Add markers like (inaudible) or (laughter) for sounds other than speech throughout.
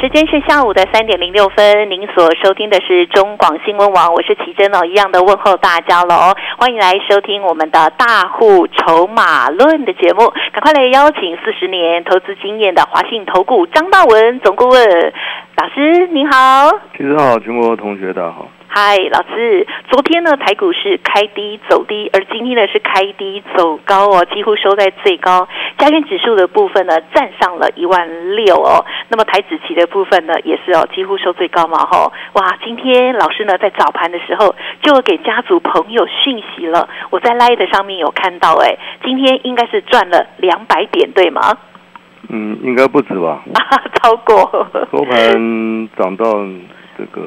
时间是下午的三点零六分，您所收听的是中广新闻网，我是奇珍哦，一样的问候大家喽，欢迎来收听我们的大户筹码论的节目，赶快来邀请四十年投资经验的华信投顾张大文总顾问。老师，您好，其实好，全国同学大家好。嗨，老师，昨天呢台股是开低走低，而今天呢是开低走高哦，几乎收在最高。加权指数的部分呢站上了一万六哦，那么台指期的部分呢也是哦，几乎收最高嘛吼。哇，今天老师呢在早盘的时候就给家族朋友讯息了，我在 Light 上面有看到，哎，今天应该是赚了两百点，对吗？嗯，应该不止吧？啊 (laughs) 超过。收盘涨到这个。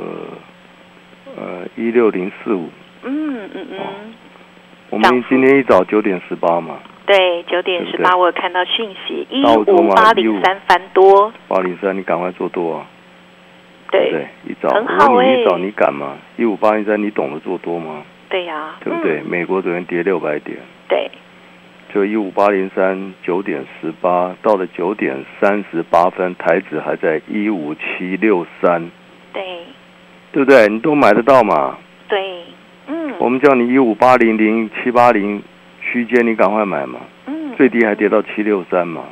呃，一六零四五。嗯嗯嗯。我们今天一早九点十八嘛。对，九点十八，我有看到讯息，一五八零三翻多。八零三，你赶快做多啊！对对，一早。很好你一早你敢吗？一五八零三，你懂得做多吗？对呀。对不对？美国昨天跌六百点。对。就一五八零三，九点十八，到了九点三十八分，台指还在一五七六三。对。对不对？你都买得到嘛？对，嗯。我们叫你一五八零零七八零区间，你赶快买嘛。嗯。最低还跌到七六三嘛。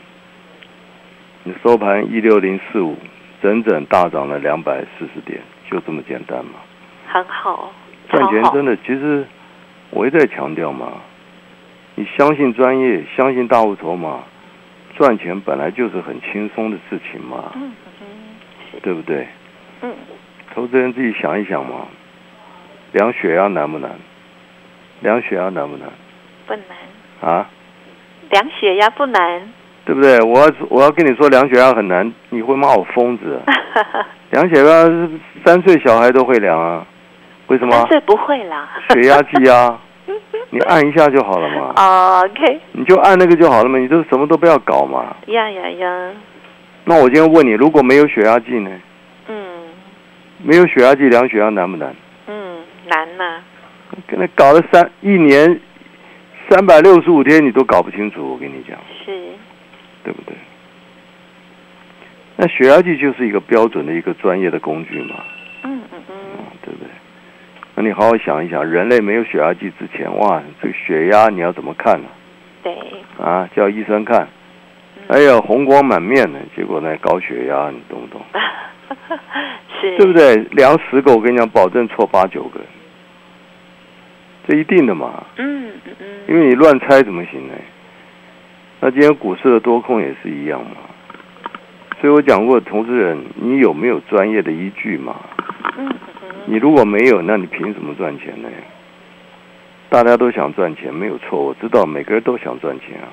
你收盘一六零四五，整整大涨了两百四十点，就这么简单嘛。很好。赚钱真的，其实我一再强调嘛，你相信专业，相信大户筹码，赚钱本来就是很轻松的事情嘛。嗯嗯。对不对？嗯。投资人自己想一想嘛，量血压难不难？量血压难不难？不难。啊？量血压不难。对不对？我要我要跟你说量血压很难，你会骂我疯子。(laughs) 量血压三岁小孩都会量啊？为什么？三岁不会啦。血压计啊，(laughs) 你按一下就好了嘛。哦，OK。你就按那个就好了嘛，你就什么都不要搞嘛。呀呀呀！那我今天问你，如果没有血压计呢？没有血压计量血压难不难？嗯，难呐。跟他搞了三一年，三百六十五天你都搞不清楚，我跟你讲。是。对不对？那血压计就是一个标准的一个专业的工具嘛。嗯嗯嗯。对不对？那你好好想一想，人类没有血压计之前，哇，这个血压你要怎么看呢？对。啊，叫医生看。哎呀，红光满面的，结果呢，高血压，你懂不懂？(laughs) (laughs) 是，对不对？量十个，我跟你讲，保证错八九个，这一定的嘛。嗯嗯嗯。因为你乱猜怎么行呢？那今天股市的多空也是一样嘛。所以我讲过，投资人，你有没有专业的依据嘛？嗯嗯。你如果没有，那你凭什么赚钱呢？大家都想赚钱，没有错。我知道每个人都想赚钱啊，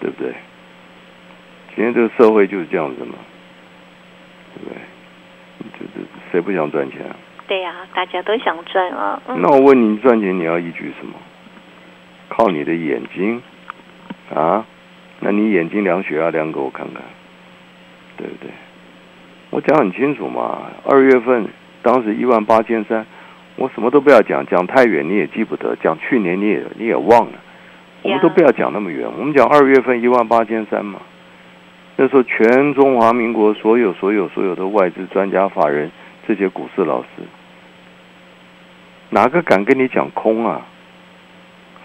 对不对？今天这个社会就是这样子嘛。对不对？这这谁不想赚钱啊？对呀，大家都想赚啊。那我问你，赚钱你要依据什么？靠你的眼睛啊？那你眼睛量血压量给我看看，对不对？我讲很清楚嘛。二月份当时一万八千三，我什么都不要讲，讲太远你也记不得，讲去年你也你也忘了，我们都不要讲那么远，我们讲二月份一万八千三嘛。那时候，全中华民国所有、所有、所有的外资专家、法人，这些股市老师，哪个敢跟你讲空啊？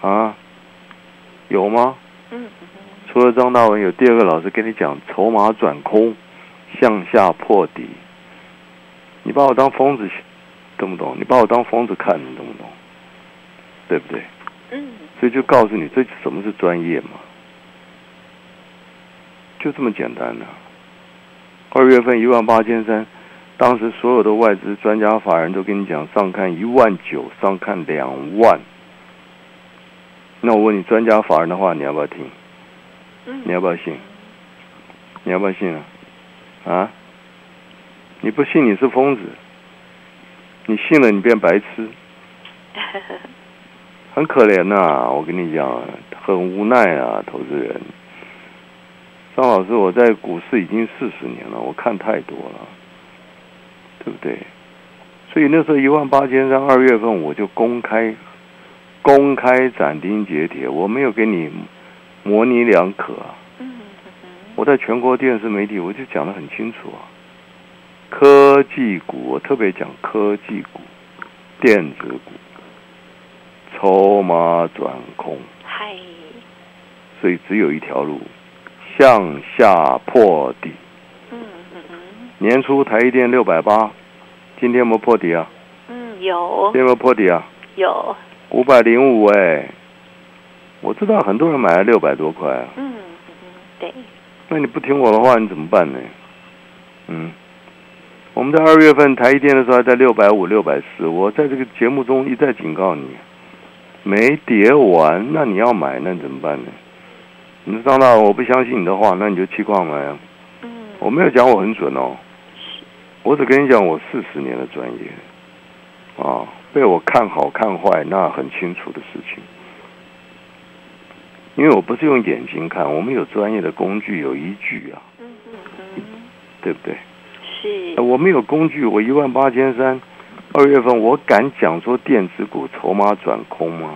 啊，有吗？嗯。除了张大文，有第二个老师跟你讲筹码转空，向下破底。你把我当疯子，懂不懂？你把我当疯子看，你懂不懂？对不对？嗯。所以就告诉你，这什么是专业嘛？就这么简单呐。二月份一万八千三，当时所有的外资专家法人都跟你讲上看一万九，上看两万。那我问你，专家法人的话，你要不要听？你要不要信？你要不要信啊？啊？你不信你是疯子，你信了你变白痴。(laughs) 很可怜呐、我跟你讲，很无奈啊，投资人。张老师，我在股市已经四十年了，我看太多了，对不对？所以那时候一万八千三，二月份我就公开公开斩钉截铁，我没有给你模棱两可我在全国电视媒体我就讲的很清楚啊，科技股我特别讲科技股、电子股，筹码转空，嗨，所以只有一条路，向下破底。嗯嗯嗯年初台积电六百八，今天有没有破底啊？嗯，有今天有没有破底啊？有，五百零五哎，我知道很多人买了六百多块啊，嗯嗯嗯，对，那你不听我的话，你怎么办呢？嗯，我们在二月份台一电的时候还在六百五、六百四，我在这个节目中一再警告你，没跌完，那你要买，那你怎么办呢？你说张大，我不相信你的话，那你就弃矿买啊。嗯，我没有讲我很准哦，我只跟你讲我四十年的专业，啊，被我看好看坏那很清楚的事情。因为我不是用眼睛看，我们有专业的工具，有依据啊，嗯嗯嗯，对不对？是呃，我没有工具，我一万八千三，二月份我敢讲说电子股筹码转空吗？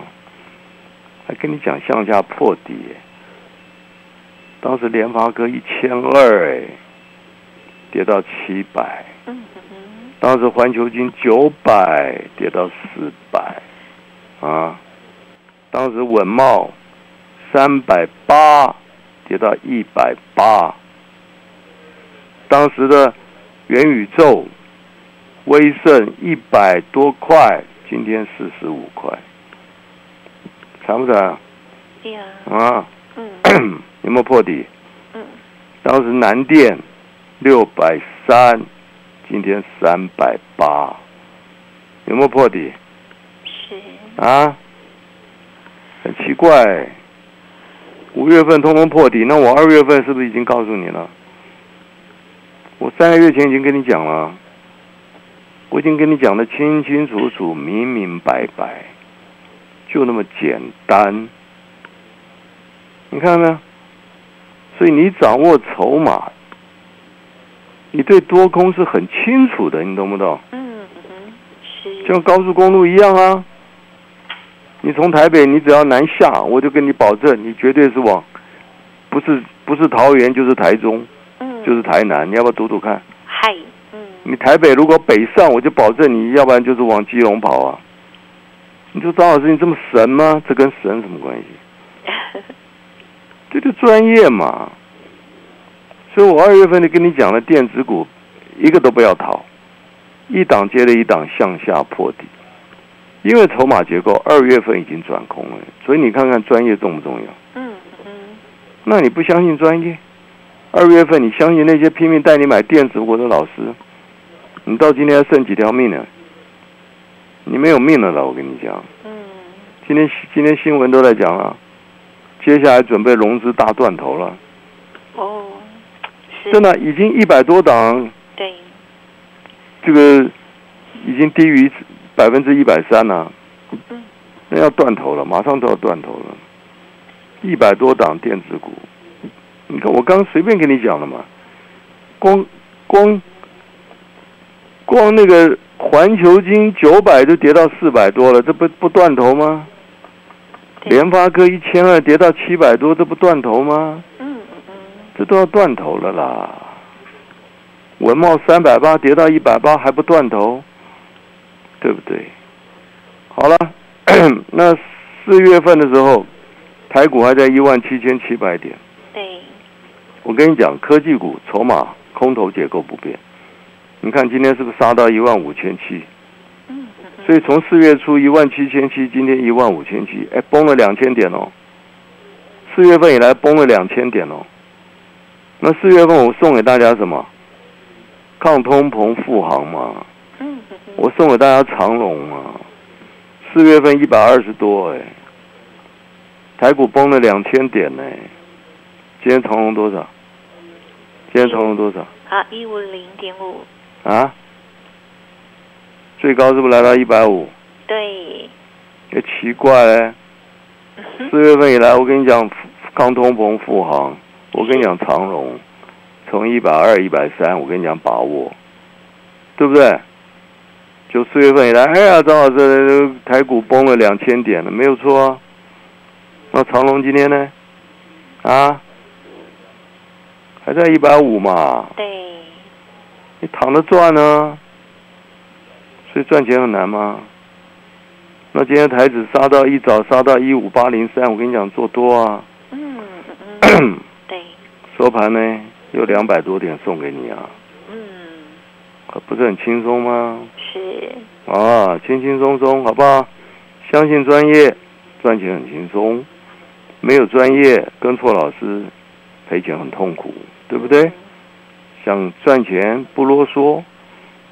还跟你讲向下破底耶，当时联发科一千二哎，跌到七百，当时环球金九百跌到四百，啊，当时稳茂三百八跌到一百八，当时的元宇宙、威盛一百多块，今天四十五块，惨不惨呀，啊？(clears throat) 嗯有没有破底？嗯当时南电六百三，今天三百八，有没有破底是，啊？很奇怪，五月份通通破底，那我二月份是不是已经告诉你了？我三个月前已经跟你讲了，我已经跟你讲的清清楚楚、明明白白，就那么简单。你看到没有？所以你掌握筹码，你对多空是很清楚的，你懂不懂？嗯嗯嗯，是，就像高速公路一样啊。你从台北，你只要南下，我就跟你保证，你绝对是往，不是不是桃园就是台中，嗯，就是台南，你要不要赌赌看？嗨，嗯你台北如果北上，我就保证你要不然就是往基隆跑啊。你说张老师，你这么神吗？这跟神什么关系？这就专业嘛。所以我二月份就跟你讲了，电子股一个都不要逃，一档接着一档向下破底，因为筹码结构二月份已经转空了，所以你看看专业重不重要？嗯嗯那你不相信专业？二月份你相信那些拼命带你买电子股的老师，你到今天还剩几条命呢？你没有命了啦！我跟你讲，嗯今天今天新闻都在讲了，接下来准备融资大断头了，哦，是，真的已经一百多档，对，这个已经低于百分之一百三了，嗯。那要断头了，马上都要断头了，一百多档电子股，你看我刚随便跟你讲了嘛，光光光那个环球金九百就跌到四百多了，这不不断头吗？对联发科一千二跌到七百多，这不断头吗？嗯嗯嗯，这都要断头了啦。文茂三百八跌到一百八还不断头，对不对？好了，(clears throat) 那四月份的时候，台股还在一万七千七百点。对，我跟你讲，科技股筹码空头结构不变。你看今天是不是杀到一万五千七？所以从四月初一万七千七，今天一万五千七，哎，崩了两千点哦。四月份以来崩了两千点哦。那四月份我送给大家什么？抗通膨复航嘛，我送给大家长龙嘛。四月份一百二十多哎，台股崩了两千点呢。今天长龙多少？今天长龙多少？啊，一五零点五，啊？最高是不是来到一百五？对，也奇怪嘞，四月份以来，我跟你讲，抗通膨、复航，我跟你讲长荣，从一百二、一百三，我跟你讲把握，对不对？就四月份以来，哎呀，张老师，台股崩了两千点了，没有错啊。那长隆今天呢？啊，还在一百五嘛？对，你躺着赚呢，所以赚钱很难吗？那今天台子杀到一早杀到一五八零三，我跟你讲做多啊。嗯嗯，对，(clears throat) 收盘呢又两百多点送给你啊。嗯，可不是很轻松吗？是，啊，轻轻松松，好不好？相信专业，赚钱很轻松；没有专业，跟错老师，赔钱很痛苦，对不对？想赚钱不啰嗦，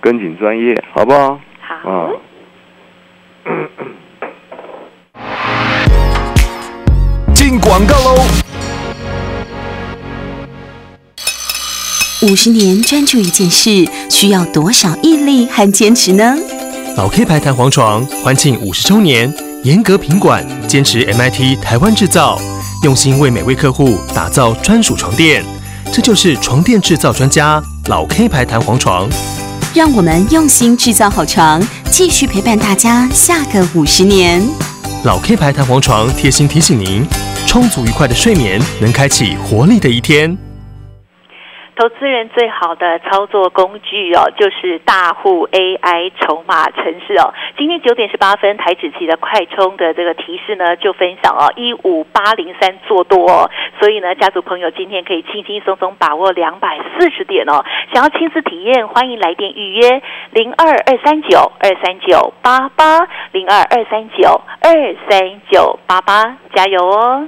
跟紧专业，好不好？好。啊。进广告喽！五十年专注一件事，需要多少毅力和坚持呢？老 K 牌弹簧床欢庆五十周年，严格品管，坚持 MIT 台湾制造，用心为每位客户打造专属床垫。这就是床垫制造专家老 K 牌弹簧床。让我们用心制造好床，继续陪伴大家下个五十年。老 K 牌弹簧床贴心提醒您：充足愉快的睡眠能开启活力的一天。投资人最好的操作工具哦，就是大户 AI 筹码城市哦。今天九点十八分，台指期的快充的这个提示呢，就分享哦，一五八零三做多哦。所以呢，家族朋友今天可以轻轻松松把握两百四十点哦。想要亲自体验，欢迎来电预约零二二三九二三九八八零二二三九二三九八八，加油哦！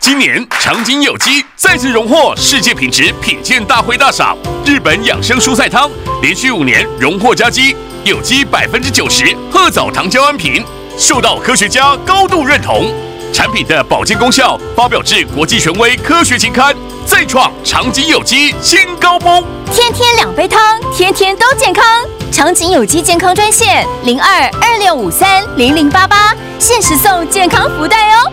今年长景有机再次荣获世界品质品鉴大会大赏，日本养生蔬菜汤连续五年荣获佳绩，有机百分之九十褐藻糖胶安瓶，受到科学家高度认同。产品的保健功效发表至国际权威科学期刊，再创长景有机新高峰。天天两杯汤，天天都健康。长景有机健康专线零二二六五三零零八八，限时送健康福袋哦。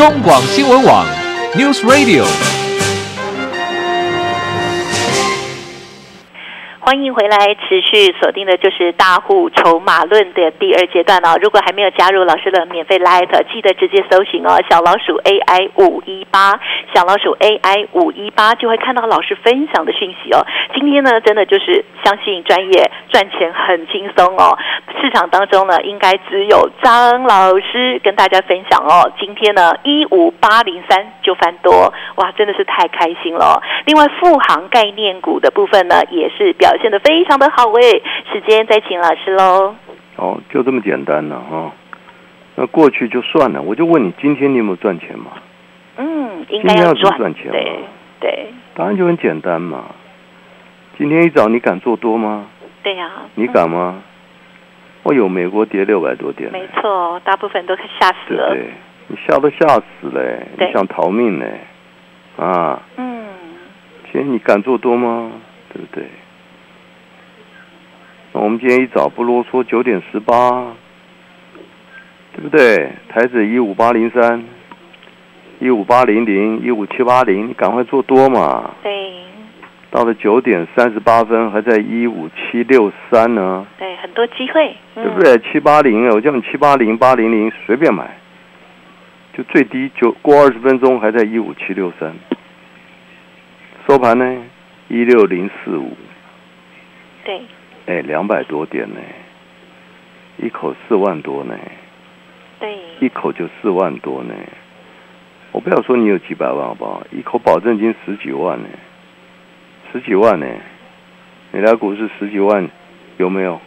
中广新闻网，News Radio。欢迎回来，持续锁定的就是大户筹码论的第二阶段哦。如果还没有加入老师的免费 Light，记得直接搜寻哦，小老鼠 AI 五一八，小老鼠 AI 五一八就会看到老师分享的讯息哦。今天呢，真的就是相信专业，赚钱很轻松哦。市场当中呢，应该只有张老师跟大家分享哦。今天呢，一五八零三就翻多，哇，真的是太开心了。另外，富航概念股的部分呢，也是表。现的非常的好诶，时间再请老师喽。哦，就这么简单了哈。那过去就算了，我就问你，今天你有没有赚钱嘛？嗯，应该要赚赚钱嘛。对对，答案就很简单嘛。今天一早你敢做多吗？对呀。你敢吗？哦有美国跌六百多点。没错，大部分都吓死了。对，你吓都吓死了，你想逃命呢？啊。嗯。今天你敢做多吗？对不对？那我们今天一早不啰嗦，九点十八，对不对？台子一五八零三，一五八零零，一五七八零，你赶快做多嘛。对。到了九点三十八分还在一五七六三呢，对，很多机会，嗯对不？对？七八零，我叫你七八零、八零零随便买，就最低就过二十分钟还在一五七六三，收盘呢一六零四五，对，哎，两百多点呢，一口四万多呢，对，一口就四万多呢。我不要说你有几百万好不好？一口保证金十几万呢，十几万呢，你来股市十几万有没有？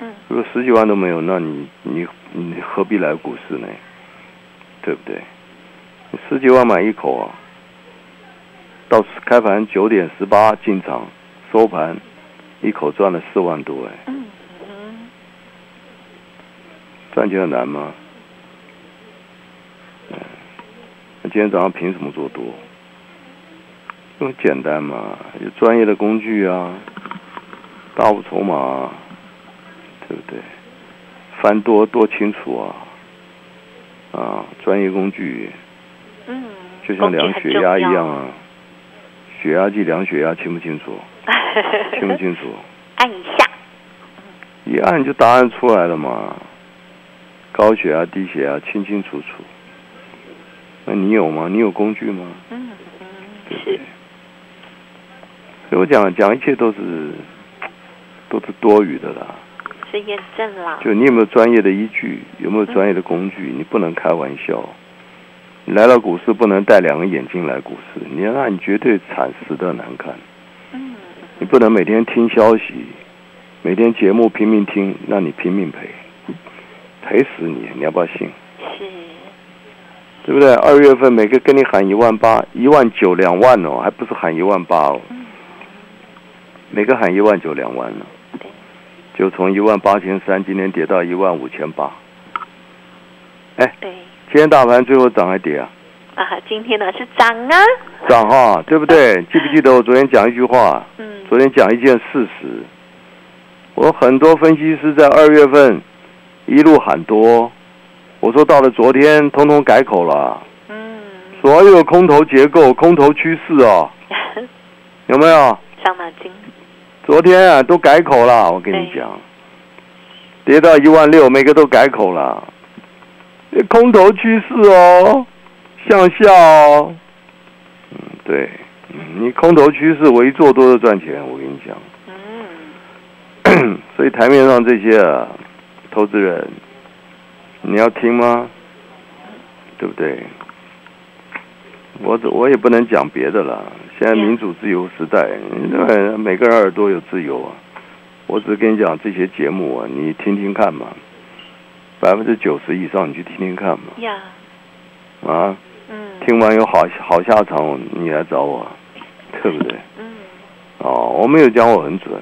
嗯，如果十几万都没有，那你你你何必来股市呢？对不对？你十几万买一口啊，到开盘九点十八进场，收盘一口赚了四万多哎，嗯嗯，赚钱很难吗？嗯，那今天早上凭什么做多？这么简单嘛，有专业的工具啊，大户筹码、啊，对不对？翻多多清楚啊，啊，专业工具嗯，就像量血压一样啊，血压计量血压清不清楚？(laughs) 清不清楚？按一下，一按就答案出来了嘛，高血压、低血压清清楚楚。那你有吗？你有工具吗？嗯嗯，对不对是，？所以我讲讲一切都是都是多余的啦。是验证啦，就你有没有专业的依据，有没有专业的工具？你不能开玩笑。你来到股市不能戴两个眼镜来股市，你那你绝对惨死的难看。嗯，你不能每天听消息，每天节目拼命听，那你拼命赔，赔死你！你要不要信？是，对不对？二月份每个跟你喊一万八、一万九、两万哦，还不是喊一万八哦，每个喊一万九、两万呢，就从一万八千三今天跌到一万五千八。哎，对，今天大盘最后涨还跌啊？啊，今天呢是涨啊，涨哈，对不对？记不记得我昨天讲一句话？嗯，昨天讲一件事实，我很多分析师在二月份一路喊多，我说到了昨天通通改口了，嗯，所有空头结构、空头趋势哦，(laughs) 有没有？伤脑筋，昨天啊都改口了，我跟你讲，跌到一万六，每个都改口了，空头趋势哦，向下哦，嗯，对，嗯你空头趋势，我一做多就赚钱，我跟你讲。嗯，(clears throat) 所以台面上这些啊，投资人，你要听吗？对不对？我我也不能讲别的了。现在民主自由时代，对每个人耳朵有自由啊。我只是跟你讲这些节目啊，你听听看嘛。百分之九十以上，你去听听看嘛。呀，啊，嗯，听完有好好下场，你来找我，对不对？嗯，哦，我没有讲我很准，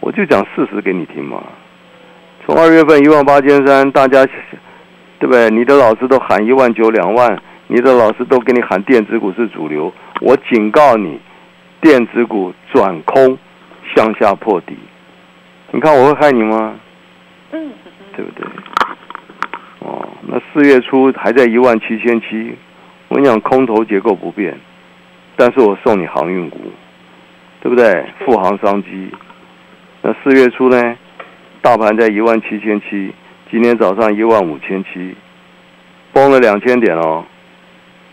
我就讲事实给你听嘛。从二月份一万八千三，大家对不对？你的老师都喊一万九两万，你的老师都给你喊电子股是主流。我警告你，电子股转空，向下破底。你看我会害你吗？嗯，对不对？哦，那四月初还在一万七千七，我跟你讲空头结构不变，但是我送你航运股，对不对？富航商机。那四月初呢，大盘在一万七千七，今天早上一万五千七，崩了两千点哦。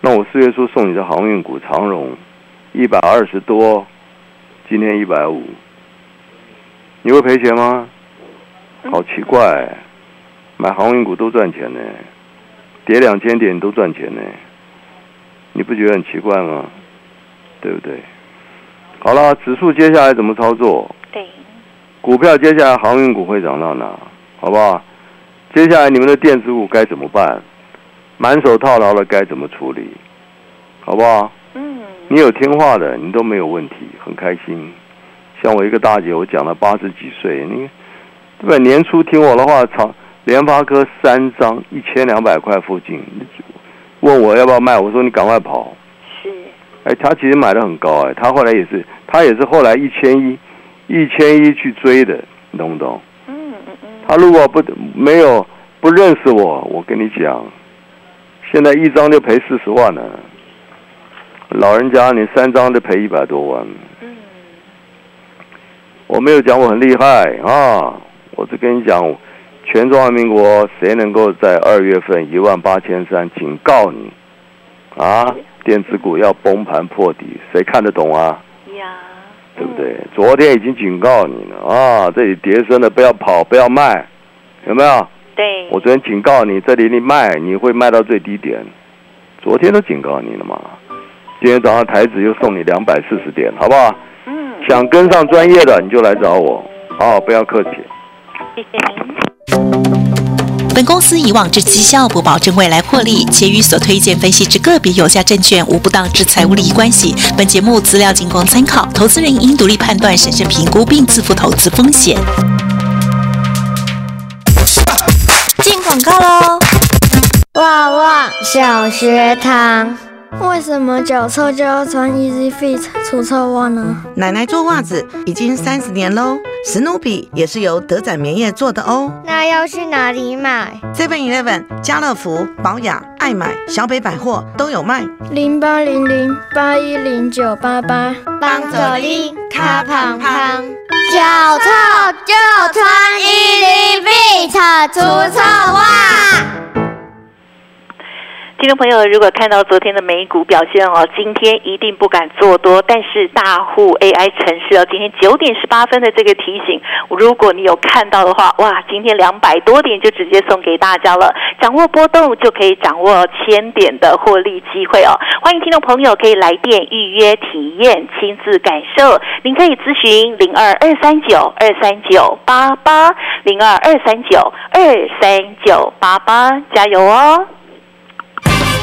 那我四月初送你的航运股长荣，一百二十多，今天一百五，你会赔钱吗？好奇怪、买航运股都赚钱呢，跌两千点都赚钱呢，你不觉得很奇怪吗？对不对？好了，指数接下来怎么操作？对，股票接下来航运股会涨到哪？好不好？接下来你们的电子股该怎么办？满手套牢了该怎么处理？好不好？嗯，你有听话的，你都没有问题，很开心。像我一个大姐，我讲了八十几岁，你对吧？年初听我的话，长联发科三张一千两百块附近，问我要不要卖，我说你赶快跑。是，哎，他其实买的很高哎，他后来也是，他也是后来一千一，一千一去追的，你懂不懂？嗯嗯嗯，他如果不没有不认识我，我跟你讲，现在一张就赔四十万了。老人家你三张就赔一百多万。嗯，我没有讲我很厉害啊，我只跟你讲，全中华民国谁能够在二月份一万八千三，警告你啊，电子股要崩盘破底，谁看得懂啊？呀，对不对？昨天已经警告你了啊，这里跌升了不要跑，不要卖，有没有？对，我昨天警告你，这里你卖，你会卖到最低点。昨天都警告你了嘛，今天早上台子又送你两百四十点，好不好？嗯，想跟上专业的，你就来找我，啊，不要客气。谢谢您。本公司以往之绩效不保证未来获利，且与所推荐分析之个别有价证券无不当之财务利益关系。本节目资料仅供参考，投资人应独立判断、审慎评估并自负投资风险。进广告喽！旺旺小学堂，为什么脚臭就要穿 Easy Fit 除臭袜呢？奶奶做袜子已经三十年喽，史努比也是由德仔棉业做的哦。那要去哪里买？Seven Eleven、家乐福、宝雅、爱买、小北百货都有卖。零八零零八一零九八八，帮助你卡胖胖，脚臭就穿 Easy Fit 除臭袜。听众朋友，如果看到昨天的美股表现哦，今天一定不敢做多。但是大户 AI 城市哦，今天九点十八分的这个提醒，如果你有看到的话，哇，今天两百多点就直接送给大家了。掌握波动就可以掌握千点的获利机会哦。欢迎听众朋友可以来电预约体验，亲自感受。您可以咨询零二二三九二三九八八零二二三九二三九八八，加油哦！Thank you.